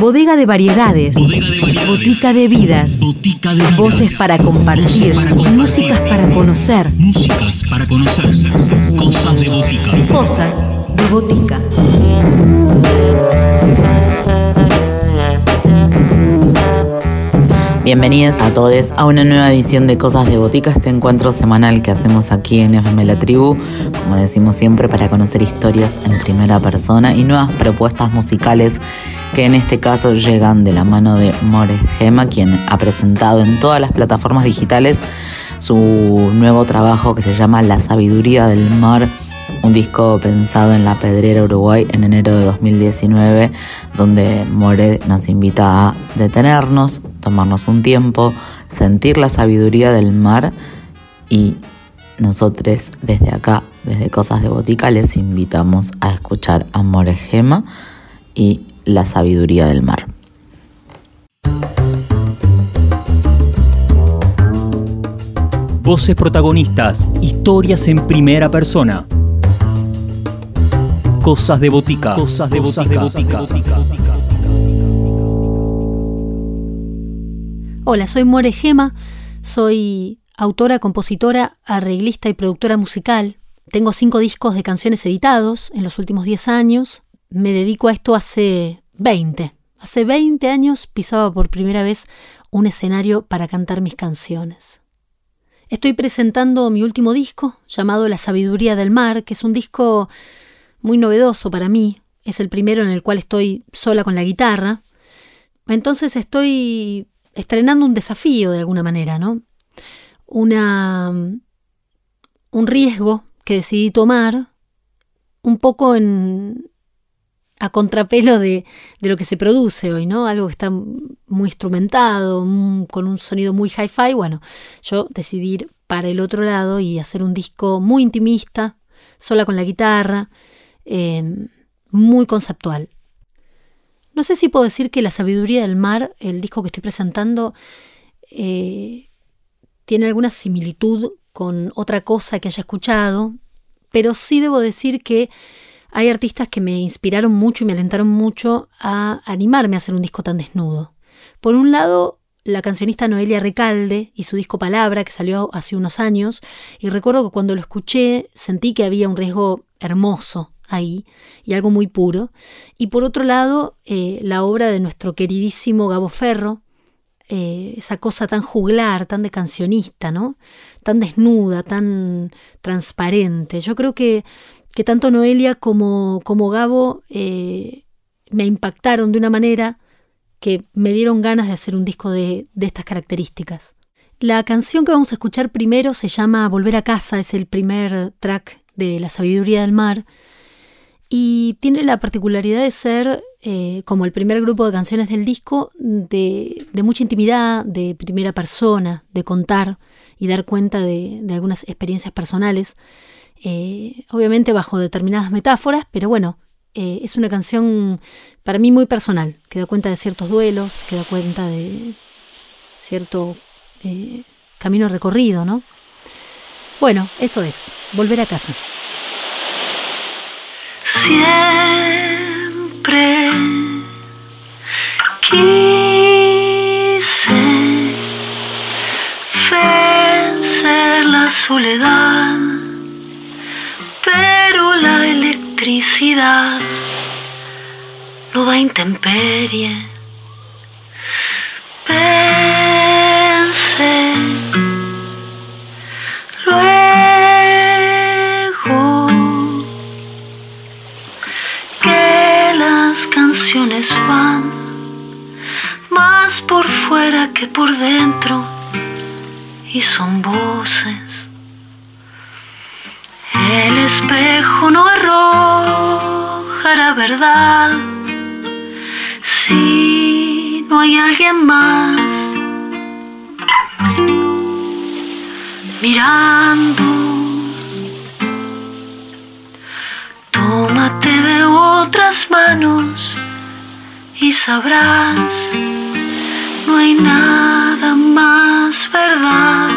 Bodega de variedades. Botica de vidas. Voces para compartir. Músicas para conocer. Músicas para conocer. Cosas de botica. Cosas de botica. Bienvenidos a todos a una nueva edición de Cosas de Botica, este encuentro semanal que hacemos aquí en FM La Tribu, como decimos siempre, para conocer historias en primera persona y nuevas propuestas musicales que en este caso llegan de la mano de More Gema, quien ha presentado en todas las plataformas digitales su nuevo trabajo que se llama La Sabiduría del Mar un disco pensado en la Pedrera Uruguay en enero de 2019, donde More nos invita a detenernos, tomarnos un tiempo, sentir la sabiduría del mar y nosotros desde acá, desde Cosas de Botica, les invitamos a escuchar a More Gema y la sabiduría del mar. Voces protagonistas, historias en primera persona. Cosas de botica. Cosas de botica. Hola, soy More Gema, soy autora, compositora, arreglista y productora musical. Tengo cinco discos de canciones editados en los últimos 10 años. Me dedico a esto hace 20. Hace 20 años pisaba por primera vez un escenario para cantar mis canciones. Estoy presentando mi último disco, llamado La Sabiduría del Mar, que es un disco muy novedoso para mí. Es el primero en el cual estoy sola con la guitarra. Entonces estoy estrenando un desafío de alguna manera, ¿no? Una, un riesgo que decidí tomar un poco en, a contrapelo de, de, lo que se produce hoy, ¿no? Algo que está muy instrumentado, con un sonido muy hi-fi. Bueno, yo decidí ir para el otro lado y hacer un disco muy intimista, sola con la guitarra, Em, muy conceptual. No sé si puedo decir que La Sabiduría del Mar, el disco que estoy presentando, eh, tiene alguna similitud con otra cosa que haya escuchado, pero sí debo decir que hay artistas que me inspiraron mucho y me alentaron mucho a animarme a hacer un disco tan desnudo. Por un lado, la cancionista Noelia Recalde y su disco Palabra, que salió hace unos años, y recuerdo que cuando lo escuché sentí que había un riesgo hermoso ahí y algo muy puro. Y por otro lado, eh, la obra de nuestro queridísimo Gabo Ferro, eh, esa cosa tan juglar, tan de cancionista, ¿no? Tan desnuda, tan transparente. Yo creo que, que tanto Noelia como, como Gabo eh, me impactaron de una manera que me dieron ganas de hacer un disco de, de estas características. La canción que vamos a escuchar primero se llama Volver a casa, es el primer track de La Sabiduría del Mar, y tiene la particularidad de ser, eh, como el primer grupo de canciones del disco, de, mucha intimidad, de primera persona, de contar y dar cuenta de, algunas experiencias personales, eh, obviamente bajo determinadas metáforas, pero bueno, eh, es una canción para mí muy personal, que da cuenta de ciertos duelos, que da cuenta de cierto camino recorrido, ¿no? Bueno, eso es, volver a casa siempre quise vencer la soledad, pero la electricidad no da intemperie. Pensé van más por fuera que por dentro y son voces. El espejo no arroja la verdad si no hay alguien más mirando. Tómate de otras manos y sabrás, no hay nada más verdad.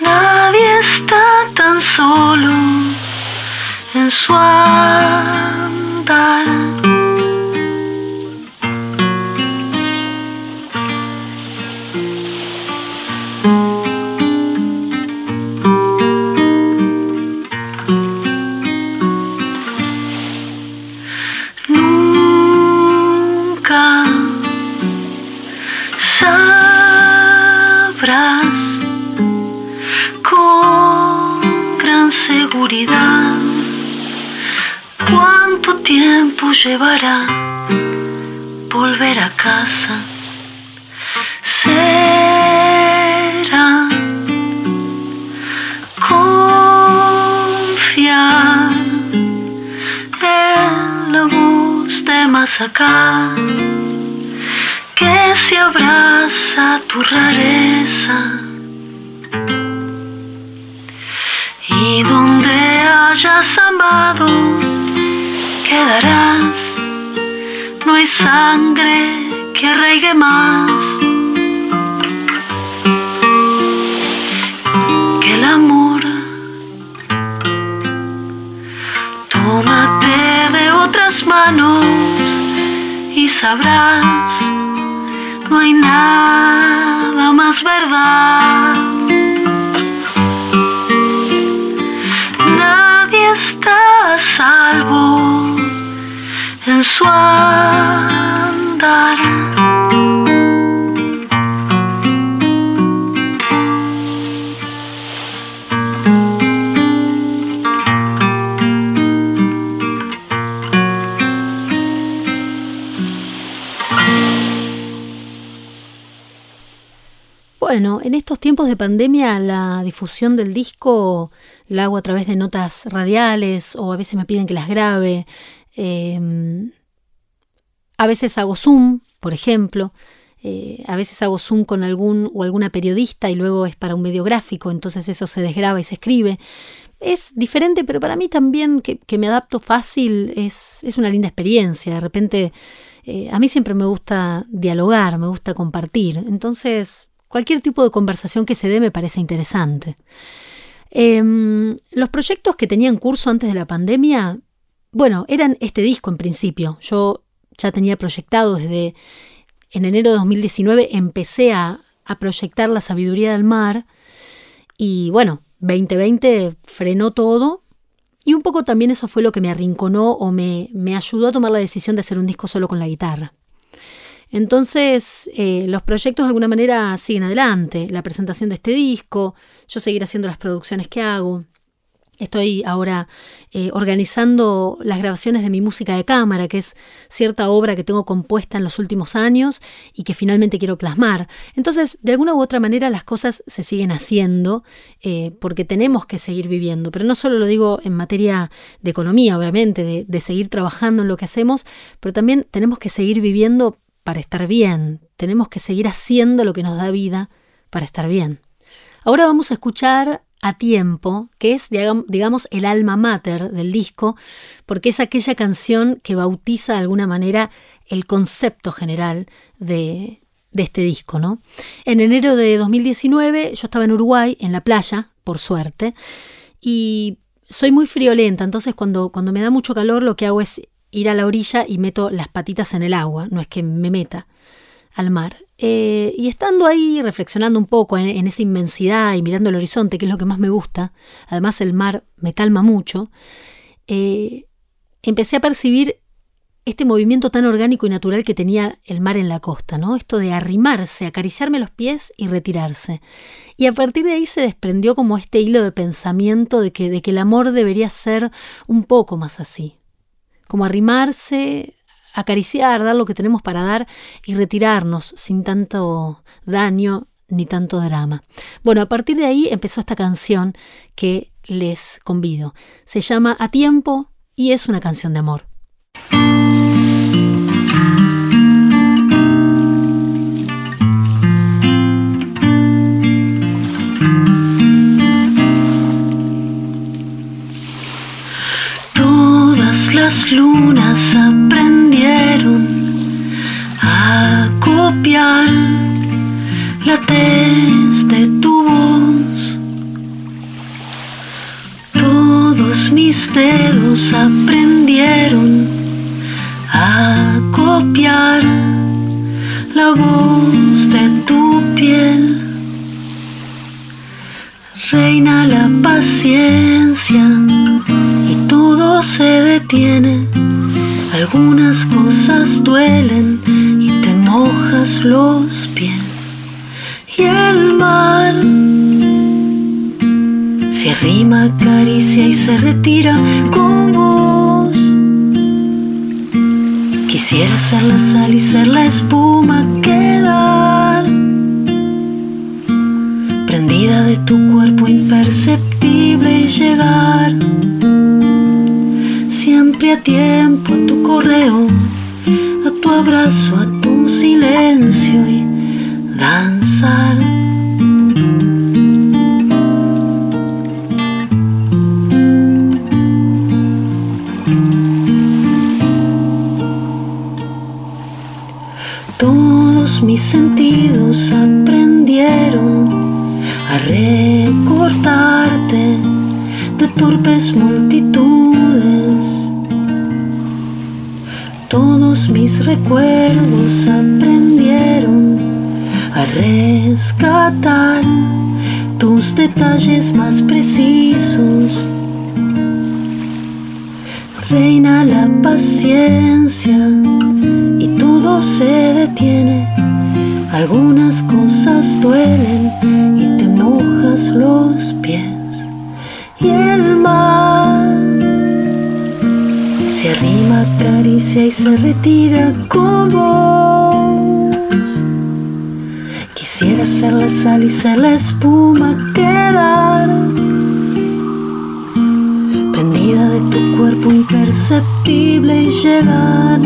Nadie está tan solo en su ambición. llevará volver a casa. Será confiar en la voz de más acá que se abraza tu rareza. Hayas amado, quedarás. No hay sangre que arraigue más que el amor. Tómate de otras manos y sabrás, no hay nada más verdad. Está salvo en su andar. Bueno, en estos tiempos de pandemia la difusión del disco la hago a través de notas radiales o a veces me piden que las grabe. Em, a veces hago Zoom, por ejemplo. Eh, a veces hago Zoom con algún o alguna periodista y luego es para un medio gráfico, entonces eso se desgraba y se escribe. Es diferente, pero para mí también que, me adapto fácil es, es, una linda experiencia. De repente, eh, a mí siempre me gusta dialogar, me gusta compartir. Entonces, cualquier tipo de conversación que se dé me parece interesante. Em, los proyectos que tenía en curso antes de la pandemia bueno, eran este disco en principio. Yo ya tenía proyectado desde en enero de 2019, empecé a, proyectar la sabiduría del mar y bueno, 2020 frenó todo y un poco también eso fue lo que me arrinconó o me, me ayudó a tomar la decisión de hacer un disco solo con la guitarra. Entonces, eh, los proyectos de alguna manera siguen adelante. La presentación de este disco, yo seguir haciendo las producciones que hago. Estoy ahora eh, organizando las grabaciones de mi música de cámara, que es cierta obra que tengo compuesta en los últimos años y que finalmente quiero plasmar. Entonces, de alguna u otra manera, las cosas se siguen haciendo eh, porque tenemos que seguir viviendo. Pero no solo lo digo en materia de economía, obviamente, de, de seguir trabajando en lo que hacemos, pero también tenemos que seguir viviendo para estar bien. Tenemos que seguir haciendo lo que nos da vida para estar bien. Ahora vamos a escuchar a tiempo, que es, digamos, el alma mater del disco, porque es aquella canción que bautiza de alguna manera el concepto general de, este disco, ¿no? En enero de 2019 yo estaba en Uruguay, en la playa, por suerte, y soy muy friolenta, entonces cuando, cuando me da mucho calor lo que hago es ir a la orilla y meto las patitas en el agua, no es que me meta al mar. Eh, y estando ahí reflexionando un poco en, esa inmensidad y mirando el horizonte, que es lo que más me gusta, además el mar me calma mucho, eh, empecé a percibir este movimiento tan orgánico y natural que tenía el mar en la costa, ¿no? Esto de arrimarse, acariciarme los pies y retirarse. Y a partir de ahí se desprendió como este hilo de pensamiento de que, de que el amor debería ser un poco más así. Como arrimarse, acariciar, dar lo que tenemos para dar y retirarnos sin tanto daño ni tanto drama. Bueno, a partir de ahí empezó esta canción que les convido. Se llama A Tiempo y es una canción de amor. Las lunas aprendieron a copiar la tez de tu voz. Todos mis dedos aprendieron a copiar la voz de tu piel. Reina la paciencia y se detiene. Algunas cosas duelen y te mojas los pies. Y el mar se arrima, acaricia y se retira con vos. Quisiera ser la sal y ser la espuma, quedar prendida de tu cuerpo imperceptible y llegar a tiempo a tu correo, a tu abrazo, a tu silencio y danzar. Todos mis sentidos aprendieron a recortarte de torpes multitudes. Todos mis recuerdos aprendieron a rescatar tus detalles más precisos. Reina la paciencia y todo se detiene. Algunas cosas duelen y te mojas los pies. Y el mar se arrima, acaricia y se retira con vos. Quisiera ser la sal y ser la espuma, quedar prendida de tu cuerpo imperceptible y llegar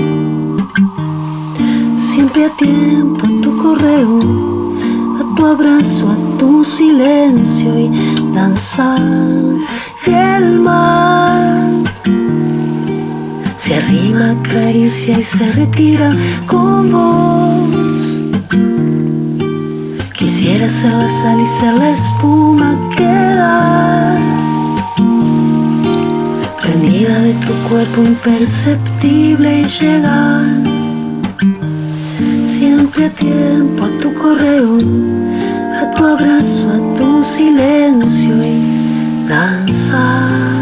siempre a tiempo a tu correo, a tu abrazo, a tu silencio y danzar. Y el mar se arrima, acaricia y se retira con vos. Quisiera ser la sal y ser la espuma, quedar prendida de tu cuerpo imperceptible y llegar siempre a tiempo a tu correo, a tu abrazo, a tu silencio y danzar.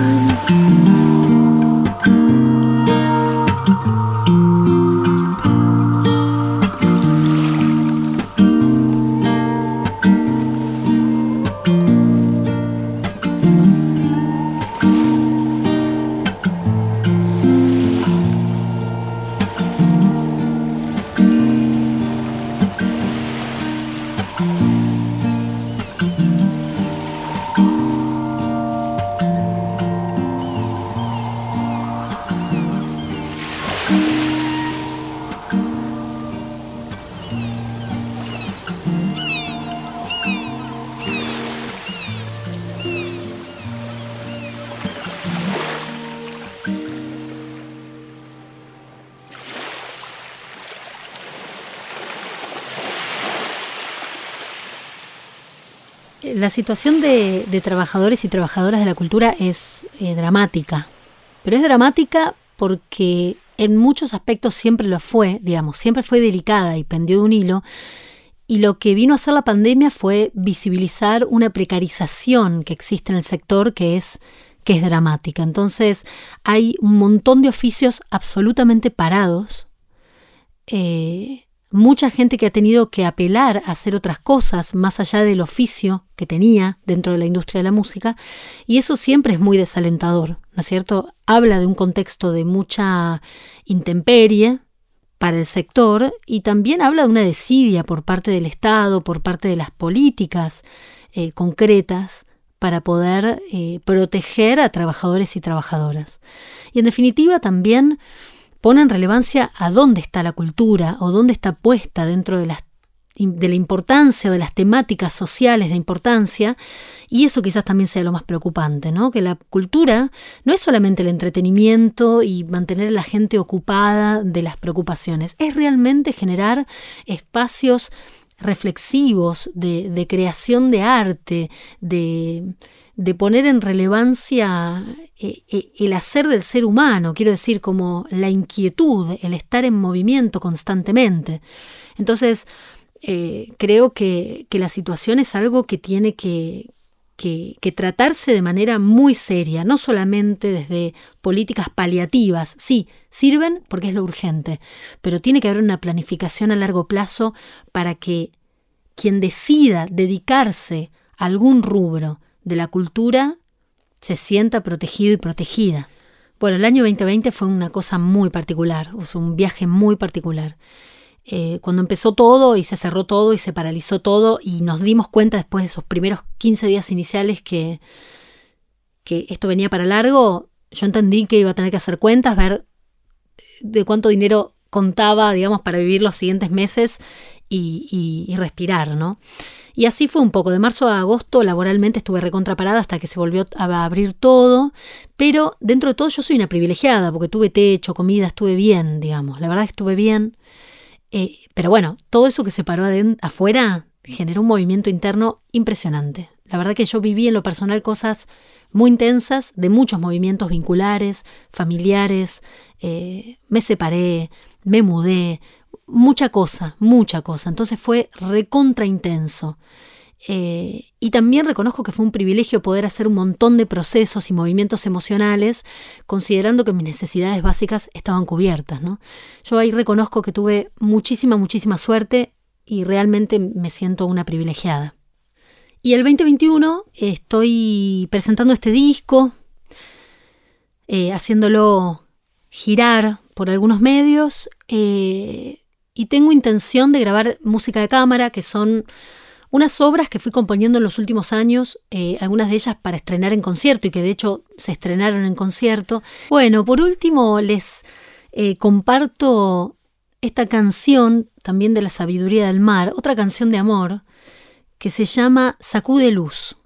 La situación de, trabajadores y trabajadoras de la cultura es eh, dramática, pero es dramática porque en muchos aspectos siempre lo fue, digamos, siempre fue delicada y pendió de un hilo. Y lo que vino a hacer la pandemia fue visibilizar una precarización que existe en el sector que es, que es dramática. Entonces hay un montón de oficios absolutamente parados. Eh, mucha gente que ha tenido que apelar a hacer otras cosas más allá del oficio que tenía dentro de la industria de la música, y eso siempre es muy desalentador, ¿no es cierto? Habla de un contexto de mucha intemperie para el sector y también habla de una desidia por parte del Estado, por parte de las políticas eh, concretas para poder eh, proteger a trabajadores y trabajadoras. Y en definitiva también pone en relevancia a dónde está la cultura o dónde está puesta dentro de, de la importancia o de las temáticas sociales de importancia, y eso quizás también sea lo más preocupante, ¿no? Que la cultura no es solamente el entretenimiento y mantener a la gente ocupada de las preocupaciones, es realmente generar espacios reflexivos de, creación de arte, de, de poner en relevancia eh, eh, el hacer del ser humano, quiero decir, como la inquietud, el estar en movimiento constantemente. Entonces, eh, creo que, la situación es algo que tiene que, que, tratarse de manera muy seria, no solamente desde políticas paliativas, sí, sirven porque es lo urgente, pero tiene que haber una planificación a largo plazo para que quien decida dedicarse a algún rubro de la cultura se sienta protegido y protegida. Bueno, el año 2020 fue una cosa muy particular, o un viaje muy particular. Eh, cuando empezó todo y se cerró todo y se paralizó todo y nos dimos cuenta después de esos primeros 15 días iniciales que, que esto venía para largo, yo entendí que iba a tener que hacer cuentas, ver de cuánto dinero contaba, digamos, para vivir los siguientes meses y, y respirar, ¿no? Y así fue un poco. De marzo a agosto laboralmente estuve recontraparada hasta que se volvió a abrir todo. Pero dentro de todo yo soy una privilegiada porque tuve techo, comida, estuve bien, digamos. La verdad que estuve bien. Eh, pero bueno, todo eso que se paró afuera generó un movimiento interno impresionante. La verdad que yo viví en lo personal cosas muy intensas, de muchos movimientos vinculares, familiares, eh, me separé, me mudé, mucha cosa, mucha cosa. Entonces fue recontra intenso. Eh, y también reconozco que fue un privilegio poder hacer un montón de procesos y movimientos emocionales, considerando que mis necesidades básicas estaban cubiertas. ¿no? Yo ahí reconozco que tuve muchísima, muchísima suerte y realmente me siento una privilegiada. Y el 2021 estoy presentando este disco, eh, haciéndolo girar por algunos medios. Eh, y tengo intención de grabar música de cámara, que son unas obras que fui componiendo en los últimos años, eh, algunas de ellas para estrenar en concierto y que de hecho se estrenaron en concierto. Bueno, por último les eh, comparto esta canción también de la sabiduría del mar, otra canción de amor que se llama Sacude Luz.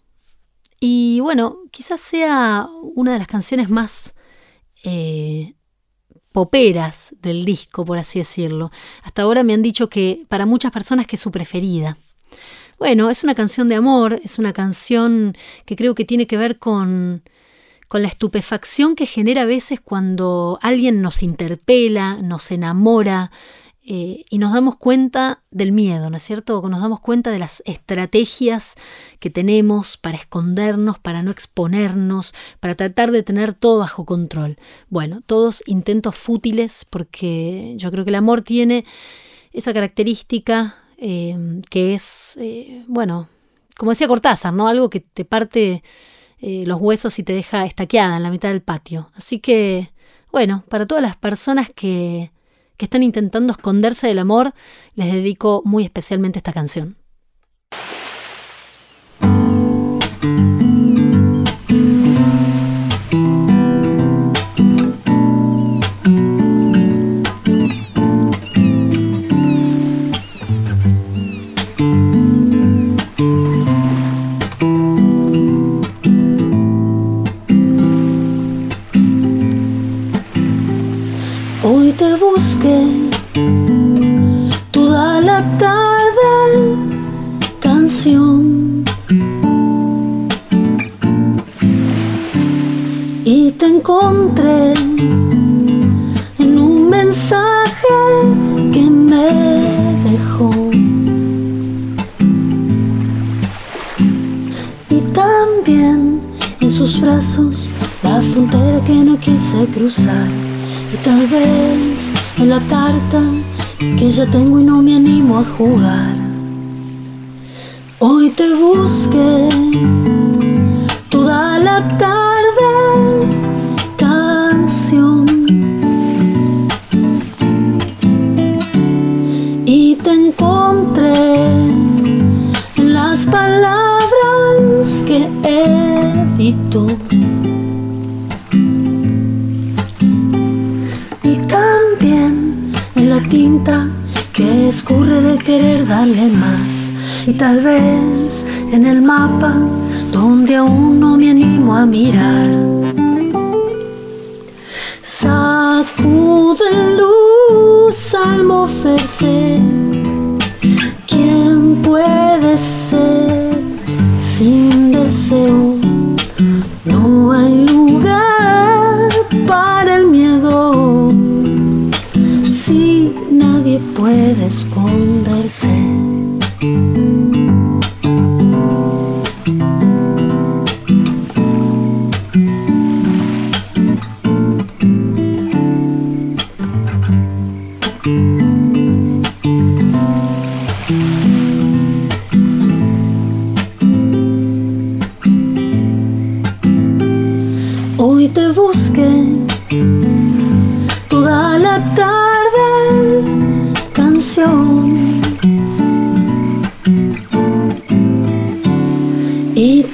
Y bueno, quizás sea una de las canciones más eh, poperas del disco, por así decirlo. Hasta ahora me han dicho que para muchas personas que es su preferida. Bueno, es una canción de amor, es una canción que creo que tiene que ver con, con la estupefacción que genera a veces cuando alguien nos interpela, nos enamora, eh, y nos damos cuenta del miedo, ¿no es cierto? Nos damos cuenta de las estrategias que tenemos para escondernos, para no exponernos, para tratar de tener todo bajo control. Bueno, todos intentos fútiles porque yo creo que el amor tiene esa característica eh, que es, eh, bueno, como decía Cortázar, ¿no? Algo que te parte los huesos y te deja estaqueada en la mitad del patio. Así que, bueno, para todas las personas que que están intentando esconderse del amor, les dedico muy especialmente esta canción. Cruzar y tal vez en la carta que ya tengo y no me animo a jugar. Hoy te busqué toda la tarde, canción. Y te encontré en las palabras que evito. Tinta que escurre de querer darle más. Y tal vez en el mapa donde aún no me animo a mirar. Sacude luz al moverse. ¿Quién puede ser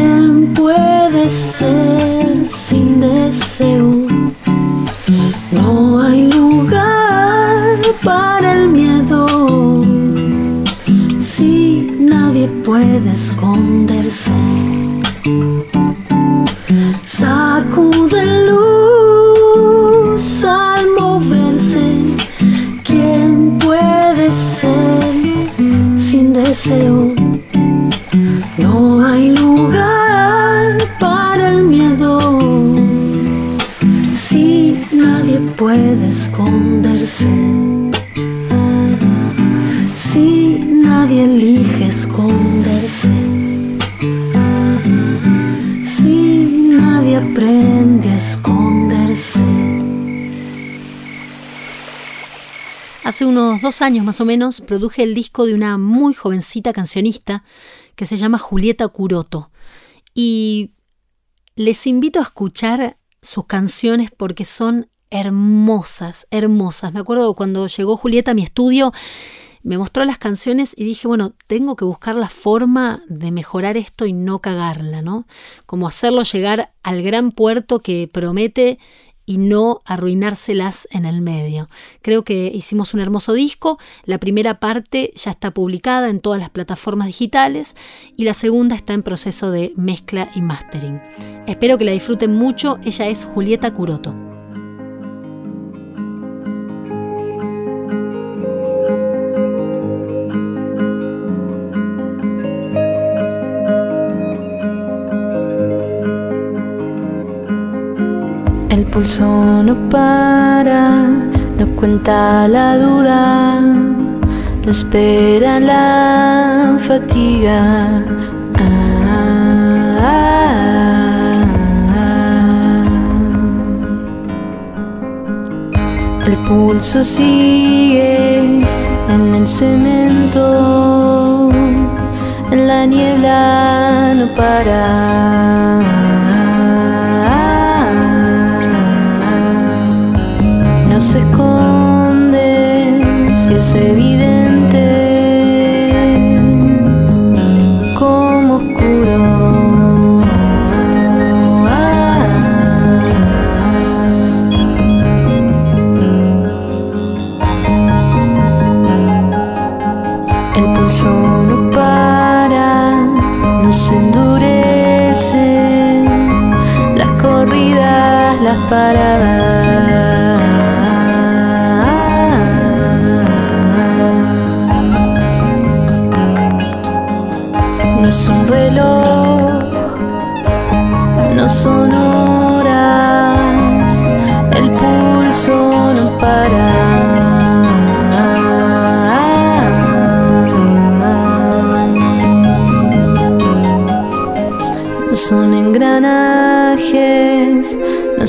¿Quién puede ser sin deseo? No hay lugar para el miedo. Si nadie puede esconderse. Dos años más o menos produje el disco de una muy jovencita cancionista que se llama Julieta Curoto. Y les invito a escuchar sus canciones porque son hermosas, hermosas. Me acuerdo cuando llegó Julieta a mi estudio me mostró las canciones y dije, bueno, tengo que buscar la forma de mejorar esto y no cagarla, ¿no? Como hacerlo llegar al gran puerto que promete y no arruinárselas en el medio. Creo que hicimos un hermoso disco, la primera parte ya está publicada en todas las plataformas digitales y la segunda está en proceso de mezcla y mastering. Espero que la disfruten mucho, ella es Julieta Curoto. Pulso no para, no cuenta la duda, no espera la fatiga. El pulso sigue en el cemento, en la niebla no para. Son tornillos, el pulso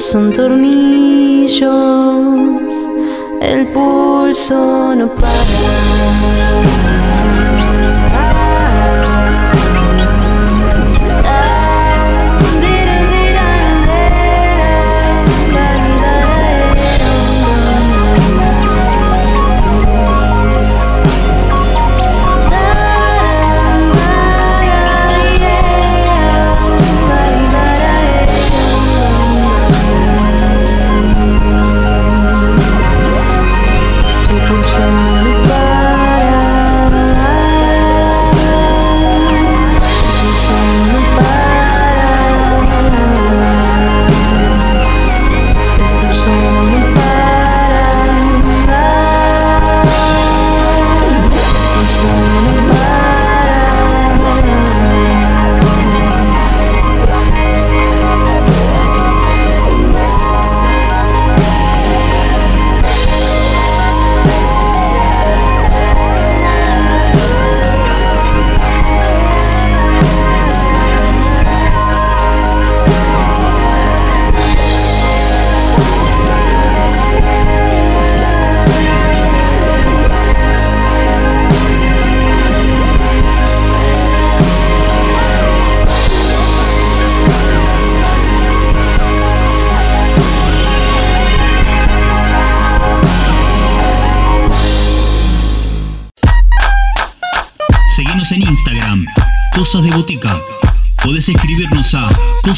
no para. El pulso no para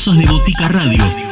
Podés escribirnos a cosasdeboticaradio.com.